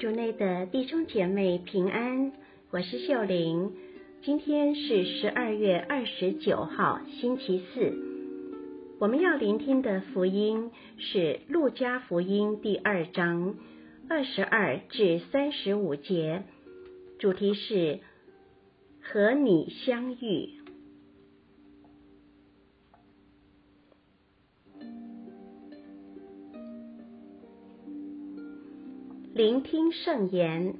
主内的弟兄姐妹平安，我是秀玲。今天是十二月二十九号，星期四。我们要聆听的福音是《路加福音》第二章二十二至三十五节，主题是和你相遇。聆听圣言。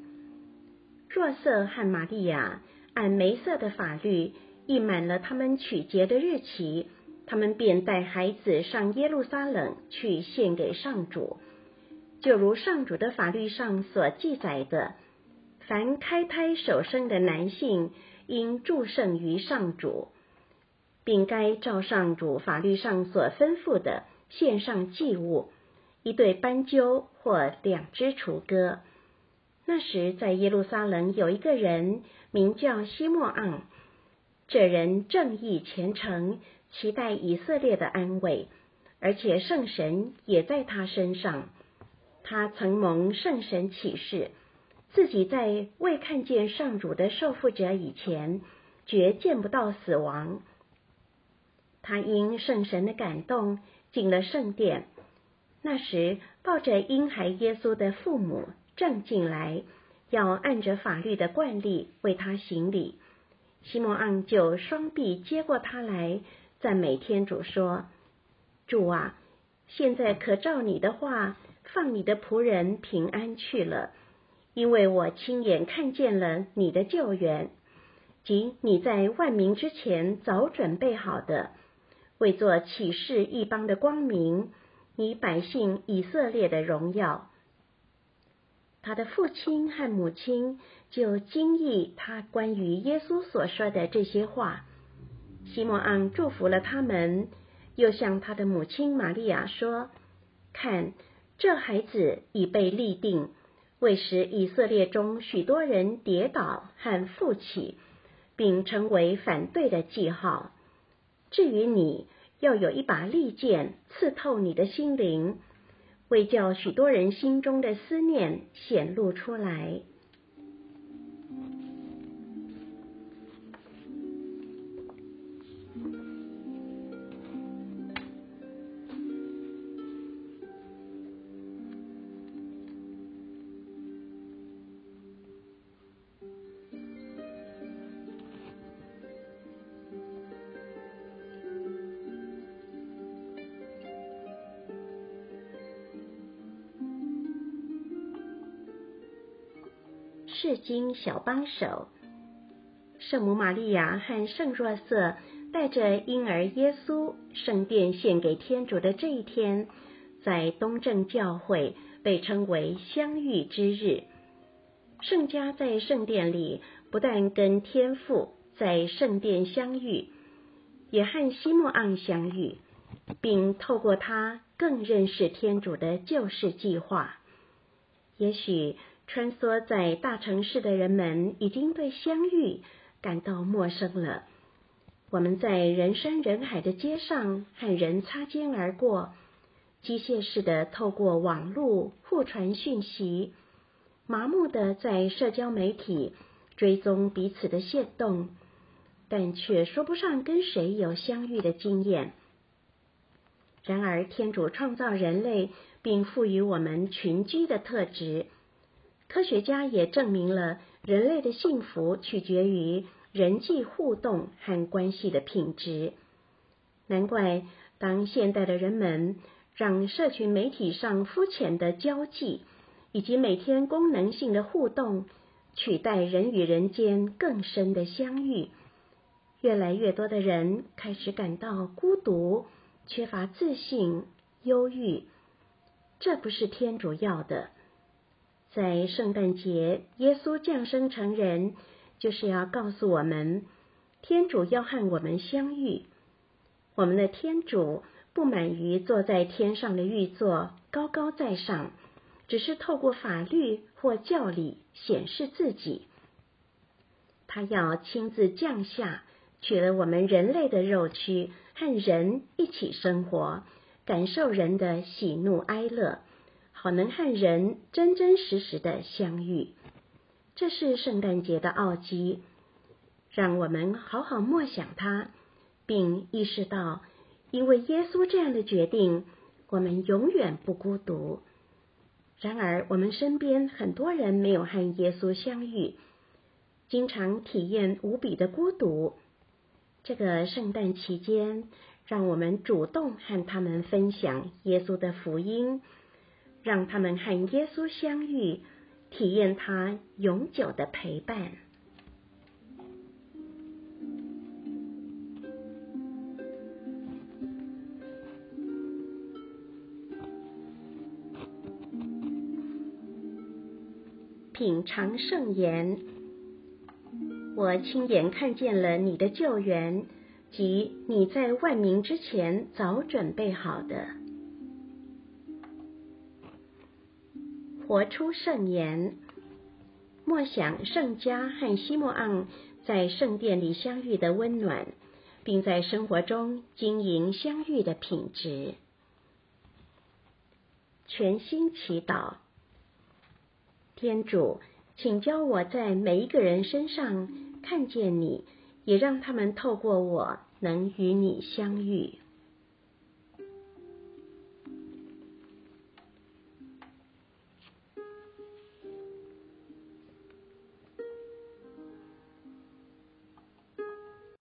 若瑟和玛利亚按梅瑟的法律，一满了他们取节的日期，他们便带孩子上耶路撒冷去献给上主。就如上主的法律上所记载的，凡开胎首生的男性，应祝圣于上主，并该照上主法律上所吩咐的献上祭物。一对斑鸠或两只雏鸽。那时，在耶路撒冷有一个人名叫西莫昂，这人正义虔诚，期待以色列的安慰，而且圣神也在他身上。他曾蒙圣神启示，自己在未看见上主的受缚者以前，绝见不到死亡。他因圣神的感动，进了圣殿。那时，抱着婴孩耶稣的父母正进来，要按着法律的惯例为他行礼。西摩昂就双臂接过他来，赞美天主说：“主啊，现在可照你的话，放你的仆人平安去了，因为我亲眼看见了你的救援，即你在万民之前早准备好的，为做启示一邦的光明。”你百姓以色列的荣耀，他的父亲和母亲就惊异他关于耶稣所说的这些话。西摩昂祝福了他们，又向他的母亲玛利亚说：“看，这孩子已被立定，为使以色列中许多人跌倒和复起，并成为反对的记号。至于你。”要有一把利剑刺透你的心灵，为叫许多人心中的思念显露出来。圣经小帮手，圣母玛利亚和圣若瑟带着婴儿耶稣圣殿献给天主的这一天，在东正教会被称为相遇之日。圣家在圣殿里不但跟天父在圣殿相遇，也和西莫昂相遇，并透过他更认识天主的救世计划。也许。穿梭在大城市的人们已经对相遇感到陌生了。我们在人山人海的街上和人擦肩而过，机械式的透过网络互传讯息，麻木的在社交媒体追踪彼此的线动，但却说不上跟谁有相遇的经验。然而，天主创造人类，并赋予我们群居的特质。科学家也证明了，人类的幸福取决于人际互动和关系的品质。难怪，当现代的人们让社群媒体上肤浅的交际以及每天功能性的互动取代人与人间更深的相遇，越来越多的人开始感到孤独、缺乏自信、忧郁。这不是天主要的。在圣诞节，耶稣降生成人，就是要告诉我们，天主要和我们相遇。我们的天主不满于坐在天上的玉座，高高在上，只是透过法律或教理显示自己。他要亲自降下，取了我们人类的肉躯，和人一起生活，感受人的喜怒哀乐。好能和人真真实实的相遇。这是圣诞节的奥基，让我们好好默想它，并意识到，因为耶稣这样的决定，我们永远不孤独。然而，我们身边很多人没有和耶稣相遇，经常体验无比的孤独。这个圣诞期间，让我们主动和他们分享耶稣的福音，让他们和耶稣相遇，体验他永久的陪伴。品尝圣言，我亲眼看见了你的救援，及你在万民之前早准备好的。活出圣言，默想圣家和西莫昂在圣殿里相遇的温暖，并在生活中经营相遇的品质。全心祈祷。天主，请教我在每一个人身上看见你，也让他们透过我能与你相遇。